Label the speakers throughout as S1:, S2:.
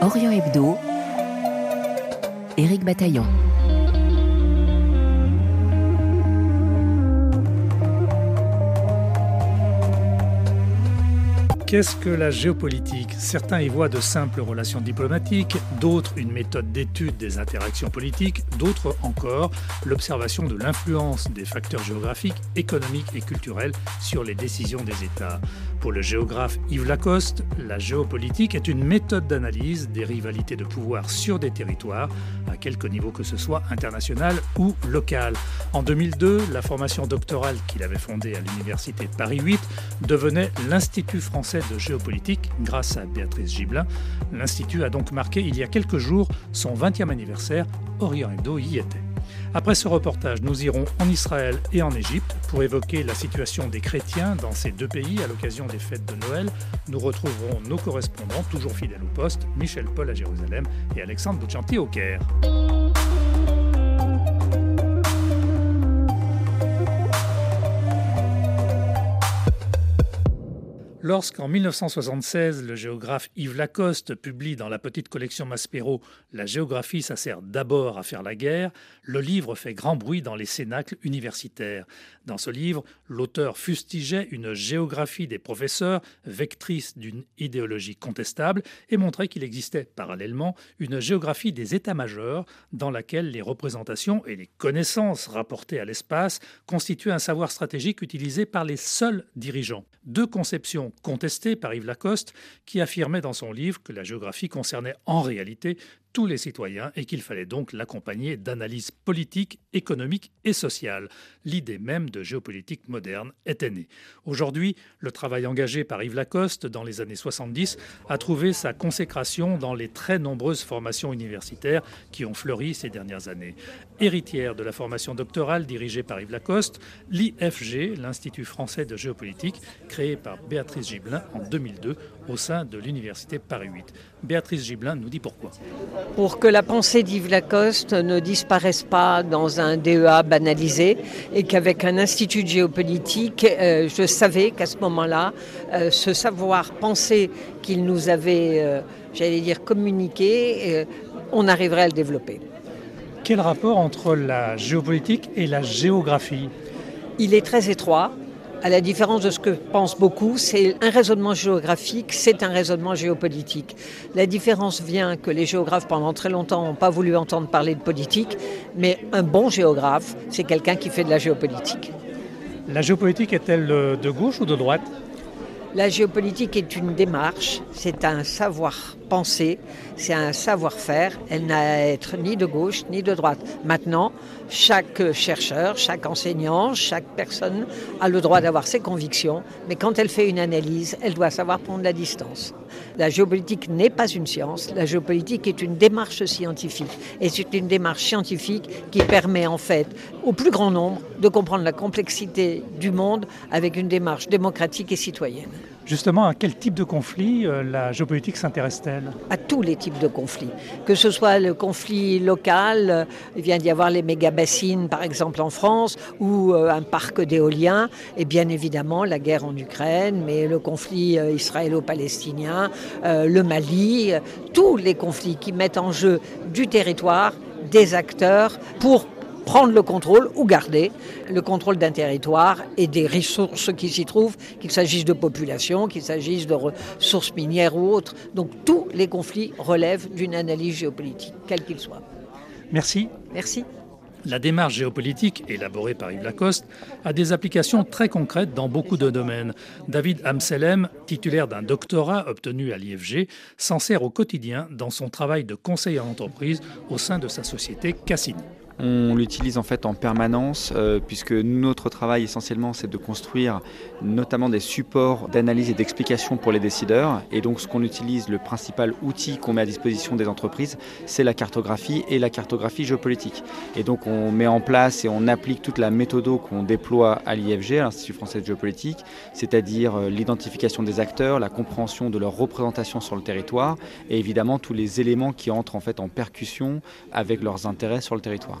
S1: Orient Hebdo, Éric Bataillon.
S2: Qu'est-ce que la géopolitique? Certains y voient de simples relations diplomatiques, d'autres une méthode d'étude des interactions politiques, d'autres encore l'observation de l'influence des facteurs géographiques, économiques et culturels sur les décisions des États. Pour le géographe Yves Lacoste, la géopolitique est une méthode d'analyse des rivalités de pouvoir sur des territoires, à quelque niveau que ce soit international ou local. En 2002, la formation doctorale qu'il avait fondée à l'Université Paris 8 devenait l'Institut français de géopolitique grâce à Béatrice Gibelin. L'Institut a donc marqué il y a quelques jours son 20e anniversaire. Orient Hebdo y était. Après ce reportage, nous irons en Israël et en Égypte pour évoquer la situation des chrétiens dans ces deux pays à l'occasion des fêtes de Noël. Nous retrouverons nos correspondants, toujours fidèles au poste, Michel Paul à Jérusalem et Alexandre Bouchanti au Caire. Lorsqu'en 1976, le géographe Yves Lacoste publie dans la petite collection Maspero La géographie, ça sert d'abord à faire la guerre, le livre fait grand bruit dans les cénacles universitaires. Dans ce livre, l'auteur fustigeait une géographie des professeurs, vectrice d'une idéologie contestable, et montrait qu'il existait parallèlement une géographie des états-majors dans laquelle les représentations et les connaissances rapportées à l'espace constituaient un savoir stratégique utilisé par les seuls dirigeants. Deux conceptions contesté par Yves Lacoste, qui affirmait dans son livre que la géographie concernait en réalité tous les citoyens et qu'il fallait donc l'accompagner d'analyses politiques, économiques et sociales. L'idée même de géopolitique moderne était née. Aujourd'hui, le travail engagé par Yves Lacoste dans les années 70 a trouvé sa consécration dans les très nombreuses formations universitaires qui ont fleuri ces dernières années. Héritière de la formation doctorale dirigée par Yves Lacoste, l'IFG, l'Institut français de géopolitique, créé par Béatrice Gibelin en 2002 au sein de l'Université Paris 8. Béatrice Gibelin nous dit pourquoi.
S3: Pour que la pensée d'Yves Lacoste ne disparaisse pas dans un DEA banalisé et qu'avec un institut de géopolitique, euh, je savais qu'à ce moment-là, euh, ce savoir-penser qu'il nous avait, euh, j'allais dire, communiqué, on arriverait à le développer.
S2: Quel rapport entre la géopolitique et la géographie?
S3: Il est très étroit à la différence de ce que pensent beaucoup, c'est un raisonnement géographique, c'est un raisonnement géopolitique. La différence vient que les géographes pendant très longtemps n'ont pas voulu entendre parler de politique, mais un bon géographe, c'est quelqu'un qui fait de la géopolitique.
S2: La géopolitique est-elle de gauche ou de droite?
S3: La géopolitique est une démarche, c'est un savoir-penser, c'est un savoir-faire. Elle n'a à être ni de gauche ni de droite. Maintenant, chaque chercheur, chaque enseignant, chaque personne a le droit d'avoir ses convictions, mais quand elle fait une analyse, elle doit savoir prendre la distance. La géopolitique n'est pas une science, la géopolitique est une démarche scientifique. Et c'est une démarche scientifique qui permet en fait au plus grand nombre de comprendre la complexité du monde avec une démarche démocratique et citoyenne.
S2: Justement, à quel type de conflit euh, la géopolitique s'intéresse-t-elle?
S3: À tous les types de conflits. Que ce soit le conflit local, euh, il vient d'y avoir les méga-bassines par exemple en France, ou euh, un parc d'éolien, et bien évidemment la guerre en Ukraine, mais le conflit israélo-palestinien, le Mali, tous les conflits qui mettent en jeu du territoire, des acteurs, pour prendre le contrôle ou garder le contrôle d'un territoire et des ressources qui s'y trouvent, qu'il s'agisse de population, qu'il s'agisse de ressources minières ou autres. Donc tous les conflits relèvent d'une analyse géopolitique, quelle qu'il soit.
S2: Merci.
S3: Merci.
S2: La démarche géopolitique, élaborée par Yves Lacoste, a des applications très concrètes dans beaucoup de domaines. David Amselem, titulaire d'un doctorat obtenu à l'IFG, s'en sert au quotidien dans son travail de conseil en entreprise au sein de sa société Cassini.
S4: On l'utilise en fait en permanence euh, puisque notre travail essentiellement c'est de construire notamment des supports d'analyse et d'explication pour les décideurs et donc ce qu'on utilise, le principal outil qu'on met à disposition des entreprises c'est la cartographie et la cartographie géopolitique et donc on met en place et on applique toute la méthode qu'on déploie à l'IFG, à l'Institut français de géopolitique, c'est-à-dire euh, l'identification des acteurs, la compréhension de leur représentation sur le territoire et évidemment tous les éléments qui entrent en fait en percussion avec leurs intérêts sur le territoire.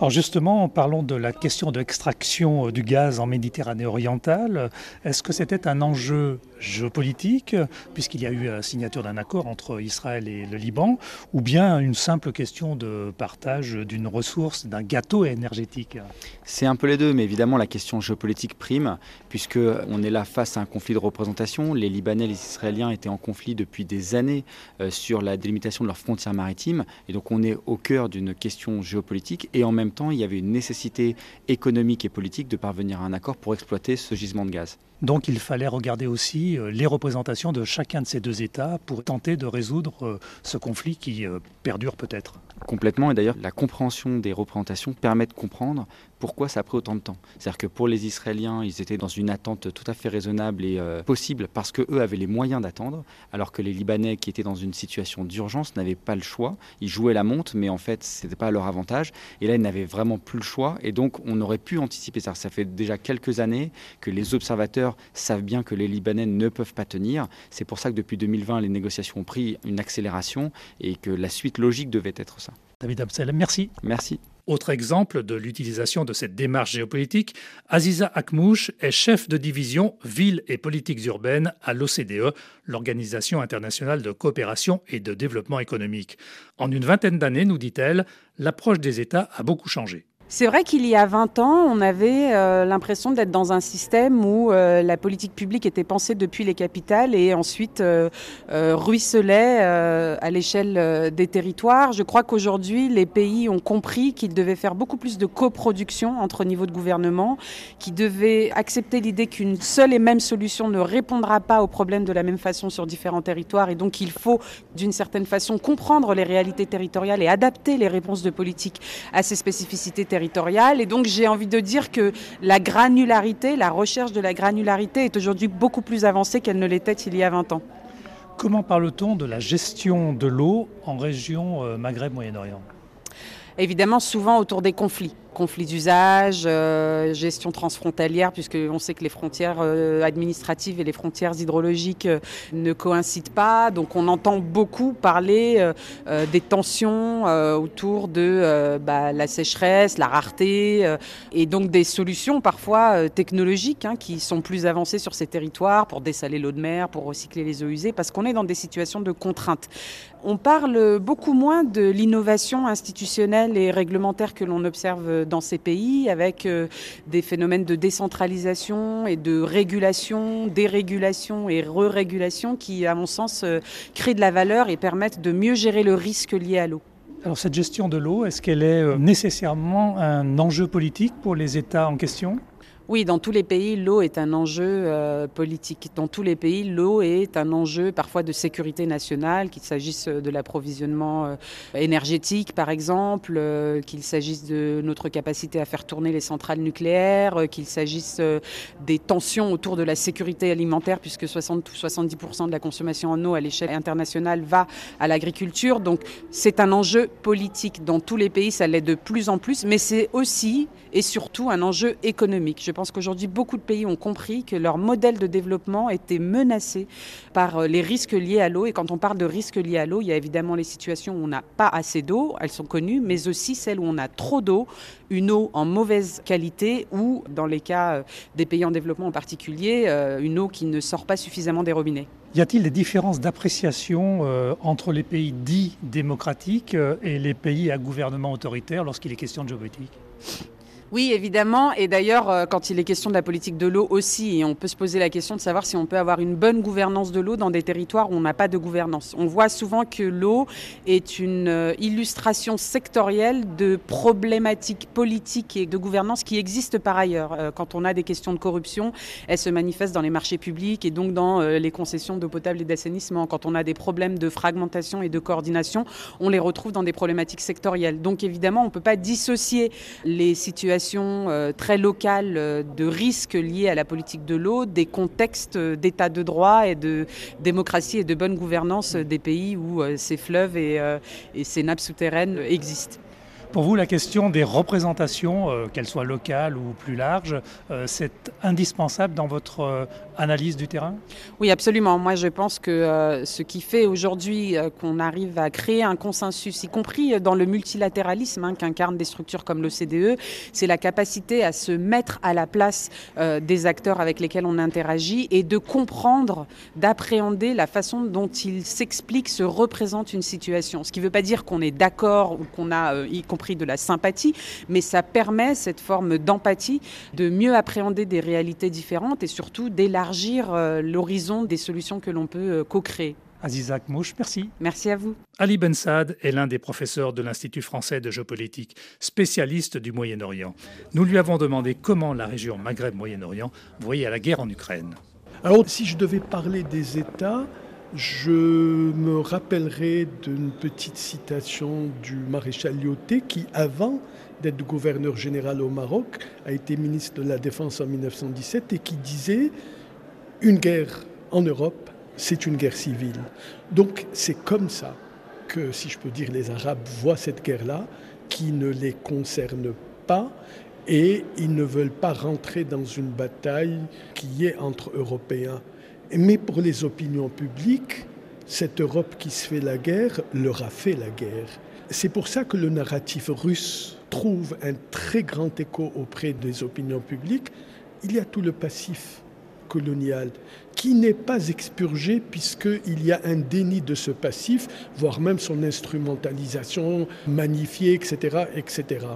S2: Alors justement, parlons de la question de l'extraction du gaz en Méditerranée orientale. Est-ce que c'était un enjeu géopolitique, puisqu'il y a eu la signature d'un accord entre Israël et le Liban, ou bien une simple question de partage d'une ressource, d'un gâteau énergétique?
S4: C'est un peu les deux, mais évidemment la question géopolitique prime, puisqu'on est là face à un conflit de représentation. Les Libanais et les Israéliens étaient en conflit depuis des années euh, sur la délimitation de leurs frontières maritimes, et donc on est au cœur d'une question géopolitique, et en même il y avait une nécessité économique et politique de parvenir à un accord pour exploiter ce gisement de gaz.
S2: Donc il fallait regarder aussi euh, les représentations de chacun de ces deux États pour tenter de résoudre euh, ce conflit qui euh, perdure peut-être.
S4: Complètement, et d'ailleurs la compréhension des représentations permet de comprendre pourquoi ça a pris autant de temps. C'est-à-dire que pour les Israéliens, ils étaient dans une attente tout à fait raisonnable et possible parce qu'eux avaient les moyens d'attendre, alors que les Libanais qui étaient dans une situation d'urgence n'avaient pas le choix. Ils jouaient la montre, mais en fait, ce n'était pas à leur avantage. Et là, ils n'avaient vraiment plus le choix. Et donc, on aurait pu anticiper ça. Ça fait déjà quelques années que les observateurs savent bien que les Libanais ne peuvent pas tenir. C'est pour ça que depuis 2020, les négociations ont pris une accélération et que la suite logique devait être ça.
S2: David Absel, merci.
S4: Merci.
S2: Autre exemple de l'utilisation de cette démarche géopolitique, Aziza Akmouche est chef de division Villes et politiques urbaines à l'OCDE, l'Organisation internationale de coopération et de développement économique. En une vingtaine d'années, nous dit-elle, l'approche des États a beaucoup changé.
S1: C'est vrai qu'il y a 20 ans, on avait euh, l'impression d'être dans un système où euh, la politique publique était pensée depuis les capitales et ensuite euh, ruisselait à l'échelle des territoires. Je crois qu'aujourd'hui, les pays ont compris qu'ils devaient faire beaucoup plus de coproduction entre niveaux de gouvernement, qu'ils devaient accepter l'idée qu'une seule et même solution ne répondra pas aux problèmes de la même façon sur différents territoires et donc il faut d'une certaine façon comprendre les réalités territoriales et adapter les réponses de politique à ces spécificités territoriales et donc j'ai envie de dire que la granularité, la recherche de la granularité est aujourd'hui beaucoup plus avancée qu'elle ne l'était il y a 20 ans.
S2: Comment parle-t-on de la gestion de l'eau en région euh, Maghreb-Moyen-Orient
S1: Évidemment, souvent autour des conflits conflits d'usage, euh, gestion transfrontalière, puisqu'on sait que les frontières euh, administratives et les frontières hydrologiques euh, ne coïncident pas. Donc on entend beaucoup parler des tensions autour de bah, la sécheresse, la rareté, et donc des solutions parfois technologiques hein, qui sont plus avancées sur ces territoires pour dessaler l'eau de mer, pour recycler les eaux usées, parce qu'on est dans des situations de contrainte. On parle beaucoup moins de l'innovation institutionnelle et réglementaire que l'on observe dans ces pays avec euh, des phénomènes de décentralisation et de régulation, dérégulation et re-régulation qui, à mon sens, euh, créent de la valeur et permettent de mieux gérer le risque lié à l'eau.
S2: Alors cette gestion de l'eau, est-ce qu'elle est euh, nécessairement un enjeu politique pour les États en question?
S1: Oui, dans tous les pays, l'eau est un enjeu euh, politique. Dans tous les pays, l'eau est un enjeu parfois de sécurité nationale, qu'il s'agisse de l'approvisionnement euh, énergétique, par exemple, euh, qu'il s'agisse de notre capacité à faire tourner les centrales nucléaires, qu'il s'agisse des tensions autour de la sécurité alimentaire, puisque 60 70% de la consommation en eau à l'échelle internationale va à l'agriculture. Donc c'est un enjeu politique. Dans tous les pays, ça l'est de plus en plus, mais c'est aussi et surtout un enjeu économique. Je pense qu'aujourd'hui, beaucoup de pays ont compris que leur modèle de développement était menacé par euh, les risques liés à l'eau. Et quand on parle de risques liés à l'eau, il y a évidemment les situations où on n'a pas assez d'eau, elles sont connues, mais aussi celles où on a trop d'eau, une eau en mauvaise qualité ou, dans les cas euh, des pays en développement en particulier, euh, une eau qui ne sort pas suffisamment des robinets.
S2: Y a-t-il des différences d'appréciation entre les pays dits démocratiques et les pays à gouvernement autoritaire lorsqu'il est question de géopolitique?
S1: Oui, évidemment. Et d'ailleurs, euh, quand il est question de la politique de l'eau aussi, on peut se poser la question de savoir si on peut avoir une bonne gouvernance de l'eau dans des territoires où on n'a pas de gouvernance. On voit souvent que l'eau est une euh, illustration sectorielle de problématiques politiques et de gouvernance qui existent par ailleurs. Euh, quand on a des questions de corruption, elles se manifestent dans les marchés publics et donc dans les concessions d'eau potable et d'assainissement. Quand on a des problèmes de fragmentation et de coordination, on les retrouve dans des problématiques sectorielles. Donc évidemment, on ne peut pas dissocier les situations euh, très locale euh, de risques liés à la politique de l'eau, des contextes d'état de droit et de démocratie et de bonne gouvernance des pays où euh, ces fleuves et ces nappes souterraines existent.
S2: Pour vous, la question des représentations, qu'elles soient locales ou plus larges, c'est indispensable dans votre analyse du terrain?
S1: Oui, absolument. Moi, je pense que euh, ce qui fait aujourd'hui euh, qu'on arrive à créer un consensus, y compris dans le multilatéralisme hein, qu'incarnent des structures comme l'OCDE, c'est la capacité à se mettre à la place euh, des acteurs avec lesquels on interagit et de comprendre, d'appréhender la façon dont ils s'expliquent, se représentent une situation. Ce qui ne veut pas dire qu'on est d'accord ou qu'on a, y compris de la sympathie, mais ça permet cette forme d'empathie de mieux appréhender des réalités différentes et surtout d'élargir euh, l'horizon des solutions que l'on peut euh, co-créer.
S2: Azizak Mouche, merci.
S1: Merci à vous.
S2: Ali Ben Saad est l'un des professeurs de l'Institut français de géopolitique, spécialiste du Moyen-Orient. Nous lui avons demandé comment la région Maghreb-Moyen-Orient voyait la guerre en Ukraine.
S5: Alors, si je devais parler des États, je me rappellerai d'une petite citation du maréchal Lyoté qui, avant d'être gouverneur général au Maroc, a été ministre de la Défense en 1917 et qui disait une guerre en Europe, c'est une guerre civile. Donc c'est comme ça que, si je peux dire, les Arabes voient cette guerre-là, qui ne les concerne pas et ils ne veulent pas rentrer dans une bataille qui est entre Européens. Mais pour les opinions publiques, cette Europe qui se fait la guerre leur a fait la guerre. C'est pour ça que le narratif russe trouve un très grand écho auprès des opinions publiques. Il y a tout le passif colonial qui n'est pas expurgé puisqu'il y a un déni de ce passif, voire même son instrumentalisation magnifiée, etc. etc.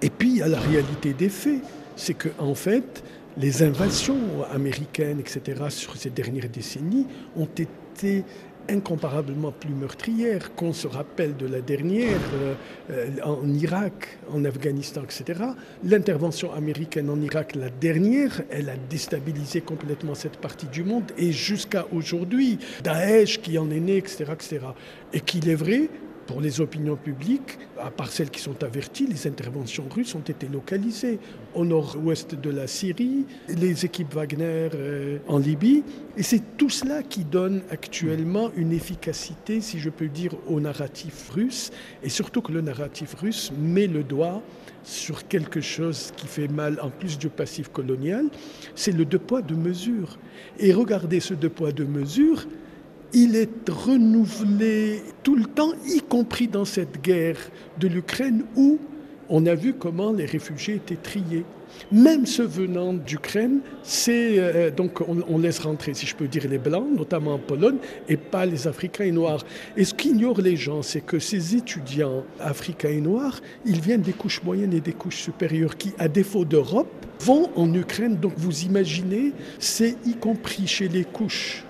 S5: Et puis il y a la réalité des faits, c'est qu'en en fait, les invasions américaines, etc., sur ces dernières décennies ont été incomparablement plus meurtrière, qu'on se rappelle de la dernière euh, en Irak, en Afghanistan, etc. L'intervention américaine en Irak, la dernière, elle a déstabilisé complètement cette partie du monde et jusqu'à aujourd'hui, Daesh qui en est né, etc., etc. Et qu'il est vrai, pour les opinions publiques, à part celles qui sont averties, les interventions russes ont été localisées au nord-ouest de la Syrie, les équipes Wagner euh, en Libye. Et c'est tout cela qui donne actuellement une efficacité, si je peux dire, au narratif russe. Et surtout que le narratif russe met le doigt sur quelque chose qui fait mal en plus du passif colonial, c'est le deux poids, deux mesures. Et regardez ce deux poids, deux mesures, il est renouvelé tout le temps, y compris dans cette guerre de l'Ukraine où on a vu comment les réfugiés étaient triés. Même ceux venant d'Ukraine, c'est euh, donc on, laisse rentrer, si je peux dire, les blancs, notamment en Pologne, et pas les Africains et Noirs. Et ce qu'ignorent les gens, c'est que ces étudiants africains et noirs, ils viennent des couches moyennes et des couches supérieures qui, à défaut d'Europe, vont en Ukraine. Donc vous imaginez, c'est y compris chez les couches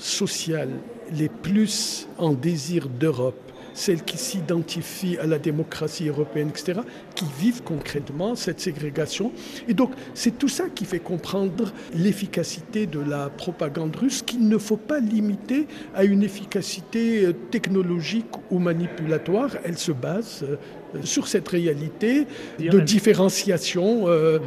S5: sociales les plus en désir d'Europe, celles qui s'identifient à la démocratie européenne, etc., qui vivent concrètement cette ségrégation. Et donc, c'est tout ça qui fait comprendre l'efficacité de la propagande russe, qu'il ne faut pas limiter à une efficacité euh, technologique ou manipulatoire. Elle se base euh, sur cette réalité de différenciation euh,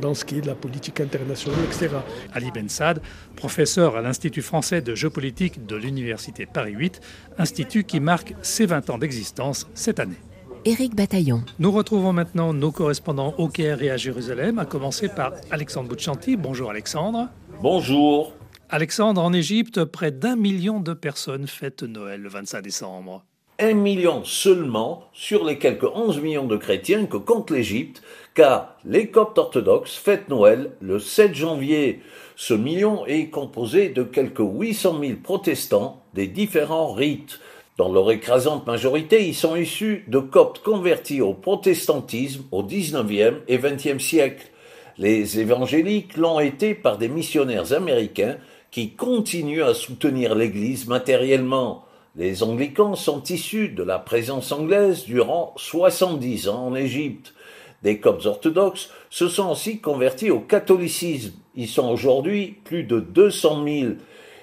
S5: dans ce qui est de la politique internationale, etc.
S2: Ali Ben Saad, professeur à l'Institut français de géopolitique de l'Université Paris 8, institut qui marque ses 20 ans d'existence cette année.
S6: Éric Bataillon.
S2: Nous retrouvons maintenant nos correspondants au Caire et à Jérusalem, à commencer par Alexandre Bouchanti. Bonjour Alexandre.
S7: Bonjour.
S2: Alexandre, en Égypte, près d'un million de personnes fêtent Noël le 25 décembre
S7: un million seulement sur les quelques 11 millions de chrétiens que compte l'Égypte, car les coptes orthodoxes fêtent Noël le 7 janvier. Ce million est composé de quelques 800 000 protestants des différents rites. Dans leur écrasante majorité, ils sont issus de coptes convertis au protestantisme au 19e et 20e siècle. Les évangéliques l'ont été par des missionnaires américains qui continuent à soutenir l'Église matériellement. Les anglicans sont issus de la présence anglaise durant 70 ans en Égypte. Des Coptes orthodoxes se sont aussi convertis au catholicisme. Ils sont aujourd'hui plus de 200 000.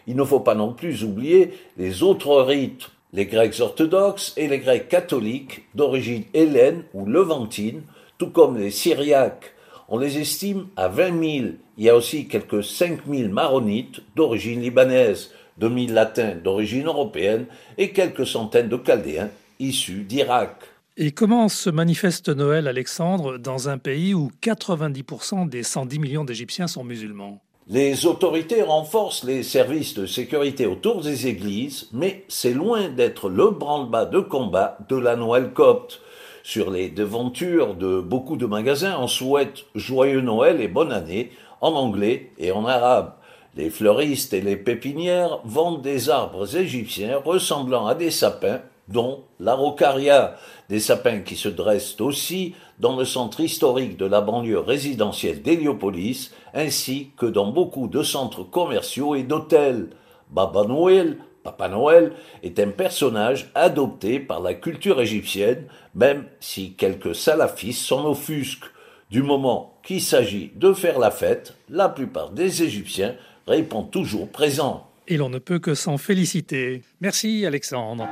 S7: Il ne faut pas non plus oublier les autres rites, les Grecs orthodoxes et les Grecs catholiques d'origine hélène ou levantine, tout comme les Syriaques. On les estime à 20 000. Il y a aussi quelques 5 000 maronites d'origine libanaise. 2000 latins d'origine européenne et quelques centaines de chaldéens issus d'Irak.
S2: Et comment se manifeste Noël, Alexandre, dans un pays où 90% des 110 millions d'Égyptiens sont musulmans?
S7: Les autorités renforcent les services de sécurité autour des églises, mais c'est loin d'être le branle-bas de combat de la Noël copte. Sur les devantures de beaucoup de magasins, on souhaite joyeux Noël et bonne année en anglais et en arabe. Les fleuristes et les pépinières vendent des arbres égyptiens ressemblant à des sapins, dont l'arocaria, des sapins qui se dressent aussi dans le centre historique de la banlieue résidentielle d'Héliopolis, ainsi que dans beaucoup de centres commerciaux et d'hôtels. Baba Noël, Papa Noël, est un personnage adopté par la culture égyptienne, même si quelques salafistes s'en offusquent. Du moment qu'il s'agit de faire la fête, la plupart des Égyptiens répondent toujours présent.
S2: Et l'on ne peut que s'en féliciter. Merci Alexandre.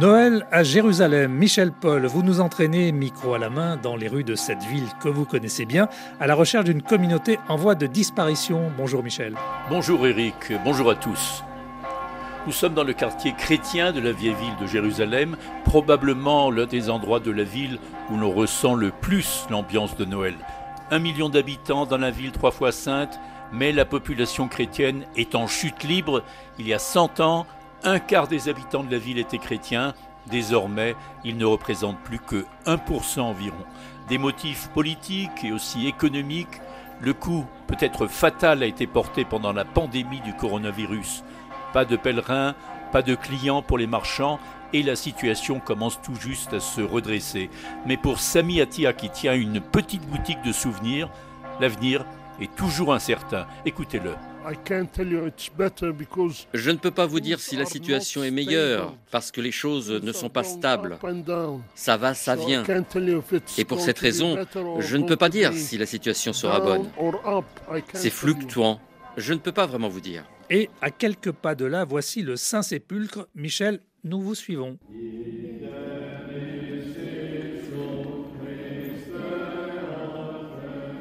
S2: Noël à Jérusalem. Michel Paul, vous nous entraînez, micro à la main, dans les rues de cette ville que vous connaissez bien, à la recherche d'une communauté en voie de disparition. Bonjour Michel.
S6: Bonjour Eric, bonjour à tous. Nous sommes dans le quartier chrétien de la vieille ville de Jérusalem, probablement l'un des endroits de la ville où l'on ressent le plus l'ambiance de Noël. Un million d'habitants dans la ville trois fois sainte, mais la population chrétienne est en chute libre. Il y a 100 ans, un quart des habitants de la ville étaient chrétiens. Désormais, ils ne représentent plus que 1% environ. Des motifs politiques et aussi économiques, le coup peut-être fatal a été porté pendant la pandémie du coronavirus. Pas de pèlerins, pas de clients pour les marchands et la situation commence tout juste à se redresser. Mais pour Sami Atia qui tient une petite boutique de souvenirs, l'avenir est toujours incertain. Écoutez-le.
S8: Je ne peux pas vous dire si la situation est meilleure parce que les choses ne sont pas stables. Ça va, ça vient. Et pour cette raison, je ne peux pas dire si la situation sera bonne. C'est fluctuant. Je ne peux pas vraiment vous dire.
S2: Et à quelques pas de là, voici le Saint-Sépulcre. Michel, nous vous suivons.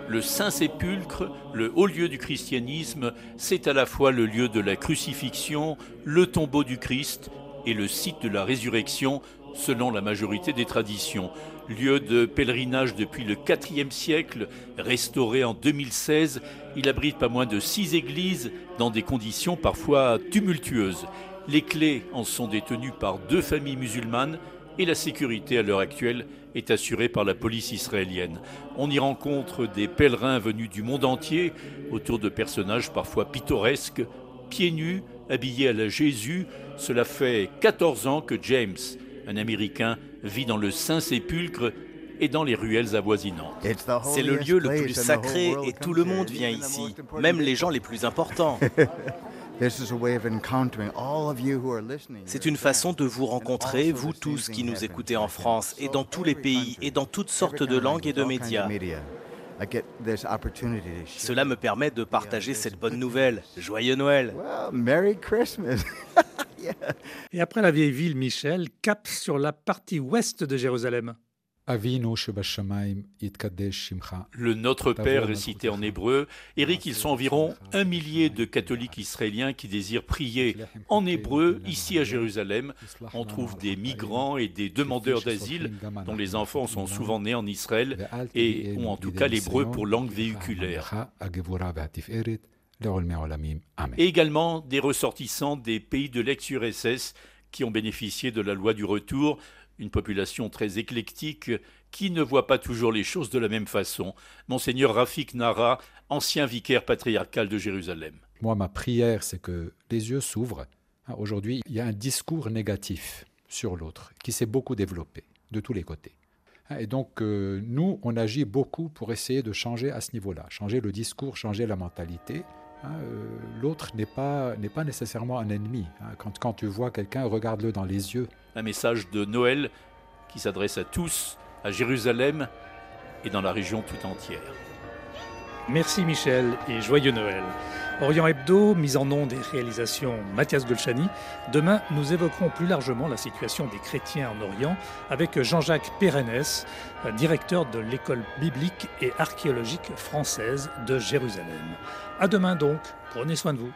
S6: Le Saint-Sépulcre, le haut lieu du christianisme, c'est à la fois le lieu de la crucifixion, le tombeau du Christ et le site de la résurrection, selon la majorité des traditions. Lieu de pèlerinage depuis le IVe siècle, restauré en 2016, il abrite pas moins de six églises dans des conditions parfois tumultueuses. Les clés en sont détenues par deux familles musulmanes et la sécurité à l'heure actuelle est assurée par la police israélienne. On y rencontre des pèlerins venus du monde entier autour de personnages parfois pittoresques, pieds nus, habillés à la Jésus. Cela fait 14 ans que James, un Américain, vit dans le Saint-Sépulcre et dans les ruelles avoisinantes.
S9: C'est le lieu le plus sacré et tout le monde vient ici, même les gens les plus importants. C'est une façon de vous rencontrer, vous tous qui nous écoutez en France et dans tous les pays et dans toutes sortes de langues et de médias. Cela me permet de partager cette bonne nouvelle. Joyeux Noël.
S2: Et après la vieille ville, Michel, cap sur la partie ouest de Jérusalem.
S6: Le Notre Père récité en hébreu. Eric, ils sont environ un millier de catholiques israéliens qui désirent prier en hébreu ici à Jérusalem. On trouve des migrants et des demandeurs d'asile dont les enfants sont souvent nés en Israël et ont en tout cas l'hébreu pour langue véhiculaire. Et également des ressortissants des pays de l'ex-URSS qui ont bénéficié de la loi du retour une population très éclectique qui ne voit pas toujours les choses de la même façon. Monseigneur Rafik Nara, ancien vicaire patriarcal de Jérusalem.
S10: Moi, ma prière, c'est que les yeux s'ouvrent. Hein, aujourd'hui, il y a un discours négatif sur l'autre qui s'est beaucoup développé de tous les côtés. Hein, et donc, euh, nous, on agit beaucoup pour essayer de changer à ce niveau-là, changer le discours, changer la mentalité. Hein, euh, l'autre n'est pas, pas nécessairement un ennemi. Quand, quand tu vois quelqu'un, regarde-le dans les yeux
S6: un message de Noël qui s'adresse à tous, à Jérusalem et dans la région tout entière.
S2: Merci Michel et joyeux Noël. Orient Hebdo, mise en nom des réalisations Mathias Golchani. Demain, nous évoquerons plus largement la situation des chrétiens en Orient avec Jean-Jacques Pérennes, directeur de l'école biblique et archéologique française de Jérusalem. À demain donc, prenez soin de vous.